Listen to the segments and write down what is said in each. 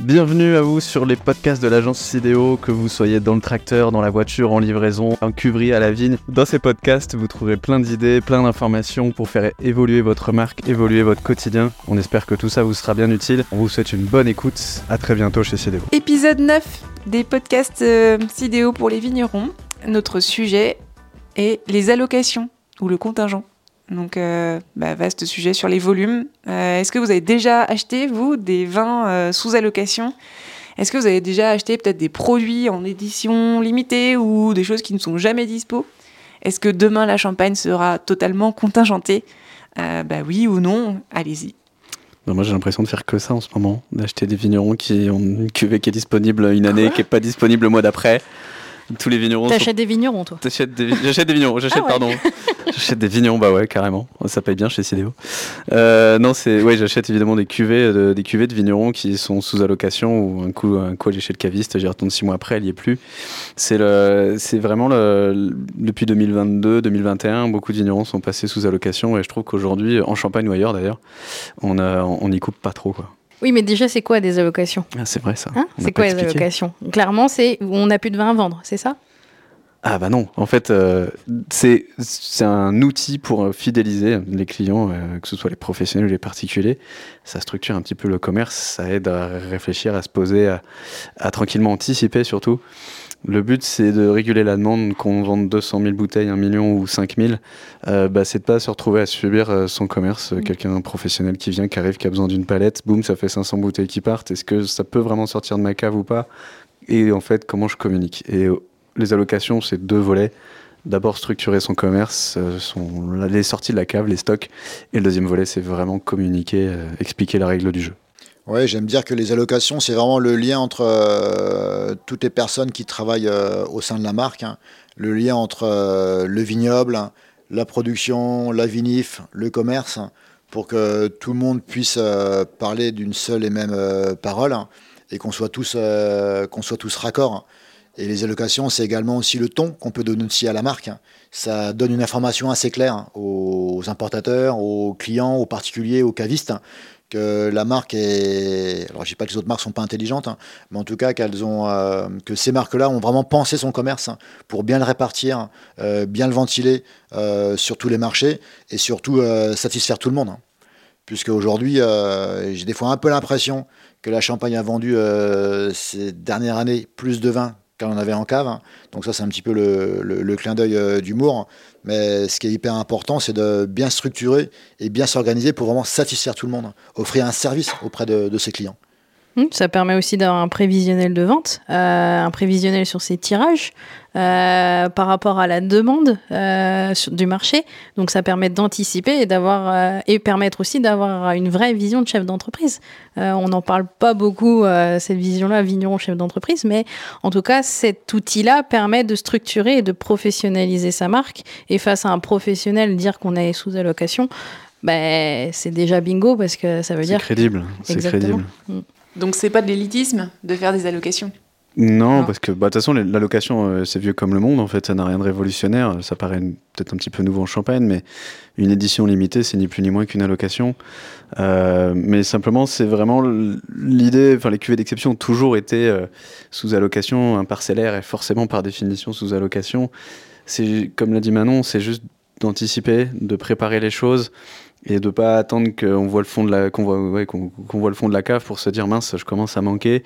Bienvenue à vous sur les podcasts de l'agence Sidéo, que vous soyez dans le tracteur, dans la voiture, en livraison, en cuverie à la vigne. Dans ces podcasts, vous trouverez plein d'idées, plein d'informations pour faire évoluer votre marque, évoluer votre quotidien. On espère que tout ça vous sera bien utile. On vous souhaite une bonne écoute. À très bientôt chez Sidéo. Épisode 9 des podcasts euh, Sidéo pour les vignerons. Notre sujet est les allocations ou le contingent. Donc, euh, bah, vaste sujet sur les volumes. Euh, Est-ce que vous avez déjà acheté, vous, des vins euh, sous allocation? Est-ce que vous avez déjà acheté peut-être des produits en édition limitée ou des choses qui ne sont jamais dispo? Est-ce que demain la champagne sera totalement contingentée? Euh, Bah oui ou non Allez-y. Moi j'ai l'impression de faire que ça en ce moment, d'acheter des vignerons qui ont une cuvée qui est disponible une année, qui est pas disponible le mois d'après. Tous les vignerons. sont- T'achètes des vignerons, toi T'achètes des... J'achète des vignerons, j'achète, Ah ouais. pardon. j'achète des vignerons, bah ouais, carrément. Ça paye bien chez Sidéo. Euh, non, c'est. Ouais, j'achète évidemment des cuvées, de... des cuvées de vignerons qui sont sous allocation ou un coup, un coup chez le caviste, j'y retourne six mois après, elle y est plus. C'est le... c'est vraiment le... Depuis 2022, 2021, beaucoup de vignerons sont passés sous allocation et je trouve qu'aujourd'hui, en Champagne ou ailleurs d'ailleurs, on, a... on y coupe pas trop, quoi. Oui, mais déjà, c'est quoi des allocations? Ah, c'est vrai ça. Hein? C'est quoi les expliqué. allocations? Clairement, c'est on n'a plus de vin à vendre, c'est ça? Ah bah non, en fait, euh, c'est un outil pour euh, fidéliser les clients, euh, que ce soit les professionnels ou les particuliers. Ça structure un petit peu le commerce, ça aide à réfléchir, à se poser, à, à tranquillement anticiper surtout. Le but, c'est de réguler la demande, qu'on vende 200 000 bouteilles, 1 million ou 5 000. Euh, bah, c'est de pas se retrouver à subir son commerce. Euh, Mm. Quelqu'un, un professionnel qui vient, qui arrive, qui a besoin d'une palette, boum, ça fait 500 bouteilles qui partent. Est-ce que ça peut vraiment sortir de ma cave ou pas? Et en fait, comment je communique? Et les allocations, c'est deux volets. D'abord, structurer son commerce, euh, son, les sorties de la cave, les stocks. Et le deuxième volet, c'est vraiment communiquer, euh, expliquer la règle du jeu. Ouais, j'aime dire que les allocations, c'est vraiment le lien entre euh, toutes les personnes qui travaillent au sein de la marque, hein. le lien entre le vignoble, la production, la vinif, le commerce, pour que tout le monde puisse parler d'une seule et même parole hein, et qu'on soit tous qu'on soit tous raccords. Et les allocations, c'est également aussi le ton qu'on peut donner aussi à la marque. hein. Ça donne une information assez claire hein, aux importateurs, aux clients, aux particuliers, aux cavistes hein, que la marque est. Alors, je dis pas que les autres marques sont pas intelligentes, mais en tout cas qu'elles ont, euh, que ces marques-là ont vraiment pensé son commerce pour bien le répartir, euh, bien le ventiler euh, sur tous les marchés et surtout satisfaire tout le monde. hein. Puisque aujourd'hui, j'ai des fois un peu l'impression que la Champagne a vendu ces dernières années plus de vin qu'elle en avait en cave. hein. Donc ça, c'est un petit peu le, clin d'œil euh, d'humour. Mais ce qui est hyper important, c'est de bien structurer et bien s'organiser pour vraiment satisfaire tout le monde, offrir un service auprès de ses clients. Hmm, Ça permet aussi d'avoir un prévisionnel de vente, euh, un prévisionnel sur ses tirages euh, par rapport à la demande euh, sur- du marché. Donc ça permet d'anticiper et d'avoir et permettre aussi d'avoir une vraie vision de chef d'entreprise. On n'en parle pas beaucoup cette vision-là, vigneron chef d'entreprise, mais en tout cas cet outil-là permet de structurer et de professionnaliser sa marque. Et face à un professionnel dire qu'on est sous allocation, ben c'est déjà bingo parce que ça veut C'est dire crédible. C'est crédible. Donc c'est pas de l'élitisme de faire des allocations. Non, Non. parce que bah, de toute façon, l'allocation, euh, c'est vieux comme le monde, en fait, ça n'a rien de révolutionnaire. Ça paraît peut-être un petit peu nouveau en Champagne, mais une édition limitée, c'est ni plus ni moins qu'une allocation. Euh, mais simplement, c'est vraiment l'idée, enfin, les cuvées d'exception ont toujours été euh, sous allocation. Un parcellaire est forcément par définition sous allocation. C'est, comme l'a dit Manon, c'est juste d'anticiper, de préparer les choses et de pas attendre qu'on voit le fond de la qu'on voit qu'on voit le fond de la cave pour se dire mince je commence à manquer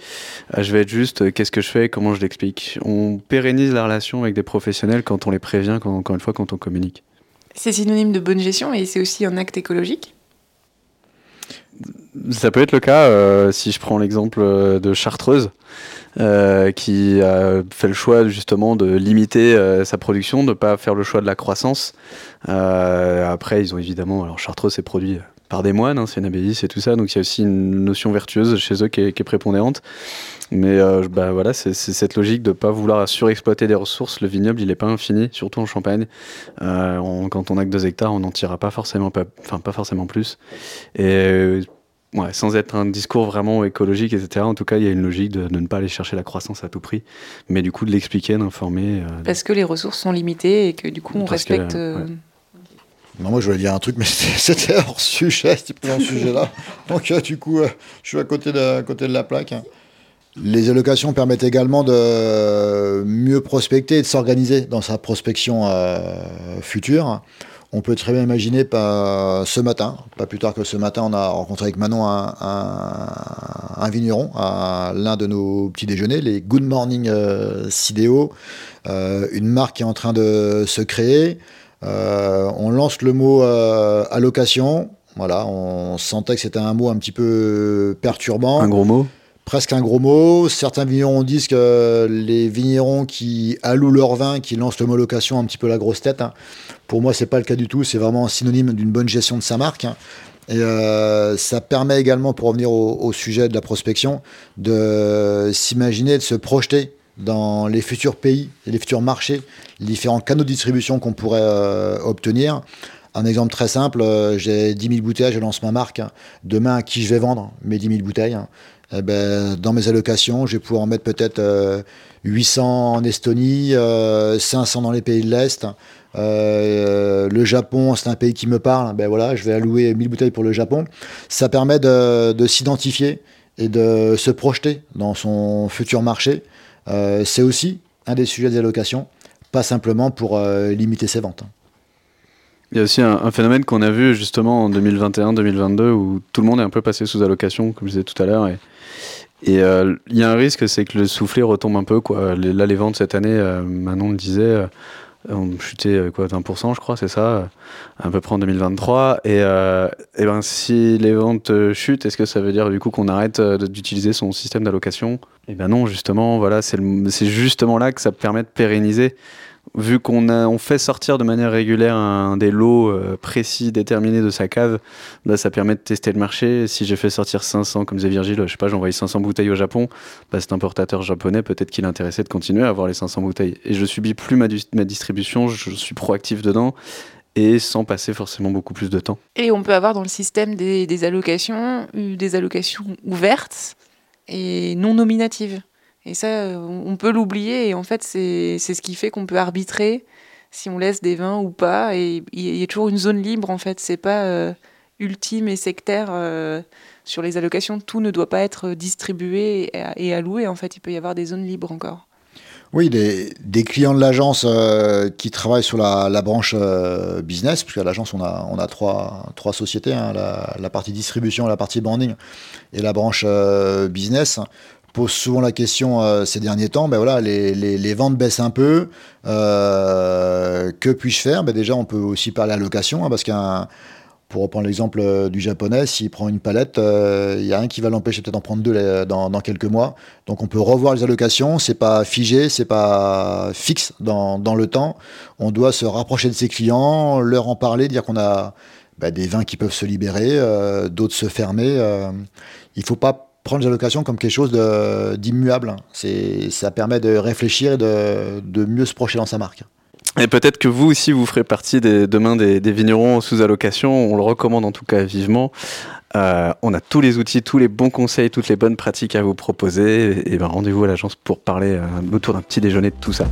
ah, je vais être juste, euh, qu'est-ce que je fais, comment je l'explique? On pérennise la relation avec des professionnels quand on les prévient, quand, encore une fois, quand on communique. C'est synonyme de bonne gestion et c'est aussi un acte écologique. Ça peut être le cas euh, si je prends l'exemple euh, de Chartreuse, euh, qui a fait le choix justement de limiter sa production, de ne pas faire le choix de la croissance. Après, ils ont évidemment, alors Chartreuse c'est produit par des moines, hein, c'est une abbaye, c'est tout ça, donc il y a aussi une notion vertueuse chez eux qui est, est prépondérante. Mais bah, voilà, c'est cette logique de ne pas vouloir surexploiter des ressources. Le vignoble, il n'est pas infini, surtout en Champagne. Quand on a que 2 hectares, on n'en tirera pas forcément, pas, pas forcément plus. Et ouais, sans être un discours vraiment écologique, etc., en tout cas, il y a une logique de, de ne pas aller chercher la croissance à tout prix, mais du coup de l'expliquer, d'informer. euh, Parce que les ressources sont limitées et que du coup on Parce que, respecte. ouais. euh, Non, moi je voulais dire un truc, mais c'était hors sujet, c'était un sujet-là. Donc du coup, je suis à côté de, côté de la plaque. Les allocations permettent également de mieux prospecter et de s'organiser dans sa prospection future. On peut très bien imaginer ce matin, pas plus tard que ce matin, on a rencontré avec Manon un, vigneron à l'un de nos petits déjeuners, les Good Morning euh, euh, une marque qui est en train de se créer. Euh, on lance le mot allocation. Voilà, on sentait que c'était un mot un petit peu perturbant. Un gros mot presque un gros mot. Certains vignerons disent que les vignerons qui allouent leur vin, qui lancent le mot location, un petit peu la grosse tête. Hein. Pour moi, c'est pas le cas du tout. C'est vraiment synonyme d'une bonne gestion de sa marque. Hein. Et euh, ça permet également, pour revenir au, sujet de la prospection, de s'imaginer, de se projeter dans les futurs pays, les futurs marchés, les différents canaux de distribution qu'on pourrait euh, obtenir. Un exemple très simple, euh, j'ai 10 000 bouteilles, je lance ma marque. Hein. Demain, à qui je vais vendre mes 10 000 bouteilles eh ben, dans mes allocations, je vais pouvoir en mettre peut-être 800 euh, en Estonie, 500 euh, dans les pays de l'Est. Euh, le Japon, c'est un pays qui me parle. Ben voilà, je vais allouer 1000 bouteilles pour le Japon. Ça permet de, de s'identifier et de se projeter dans son futur marché. c'est aussi un des sujets des allocations, pas simplement pour limiter ses ventes. Il y a aussi un, phénomène qu'on a vu justement en 2021-2022 où tout le monde est un peu passé sous allocation, comme je disais tout à l'heure. Et, euh, il y a un risque, c'est que le soufflet retombe un peu. Là, les ventes cette année, euh, Manon le disait, euh, ont chuté quoi, 20%, je crois, c'est ça, à peu près en 2023. Et, et ben, si les ventes chutent, est-ce que ça veut dire du coup qu'on arrête d'utiliser son système d'allocation? Et ben non, justement, voilà, c'est justement là que ça permet de pérenniser vu qu'on on fait sortir de manière régulière un, des lots euh, précis, déterminés de sa cave, bah, ça permet de tester le marché. Si j'ai fait sortir 500, comme disait Virgile, je sais pas, j'ai envoyé 500 bouteilles au Japon, bah, cet importateur japonais, peut-être qu'il est intéressé de continuer à avoir les 500 bouteilles. Et je subis plus ma, distribution, je suis proactif dedans et sans passer forcément beaucoup plus de temps. Et on peut avoir dans le système des, des allocations, des allocations ouvertes et non nominatives. Et ça, euh, on peut l'oublier. Et en fait, c'est ce qui fait qu'on peut arbitrer si on laisse des vins ou pas. Et il y a toujours une zone libre, en fait. C'est pas euh, ultime et sectaire. Euh, sur les allocations, tout ne doit pas être distribué et, alloué. En fait, il peut y avoir des zones libres encore. Oui, des, clients de l'agence qui travaillent sur la, branche business, puisque à l'agence, on a, on a trois, trois sociétés, hein, la, partie distribution, la partie branding et la branche business pose souvent la question euh, ces derniers temps, ben voilà, les, les, ventes baissent un peu. Euh, que puis-je faire? Ben Déjà, on peut aussi parler à location, hein, parce qu'un pour reprendre l'exemple euh, du japonais, s'il prend une palette, il y a un qui va l'empêcher peut-être d'en prendre deux dans, dans, quelques mois. Donc on peut revoir les allocations, c'est pas figé, c'est pas fixe dans, dans, le temps. On doit se rapprocher de ses clients, leur en parler, dire qu'on a ben, des vins qui peuvent se libérer, d'autres se fermer. il faut pas prendre les allocations comme quelque chose d'immuable. Ça permet de réfléchir et de, de, mieux se projeter dans sa marque. Et peut-être que vous aussi, vous ferez partie des, demain des, des, vignerons sous allocation. On le recommande en tout cas vivement. Euh, on a tous les outils, tous les bons conseils, toutes les bonnes pratiques à vous proposer. Et, ben rendez-vous à l'agence pour parler euh, autour d'un petit déjeuner de tout ça.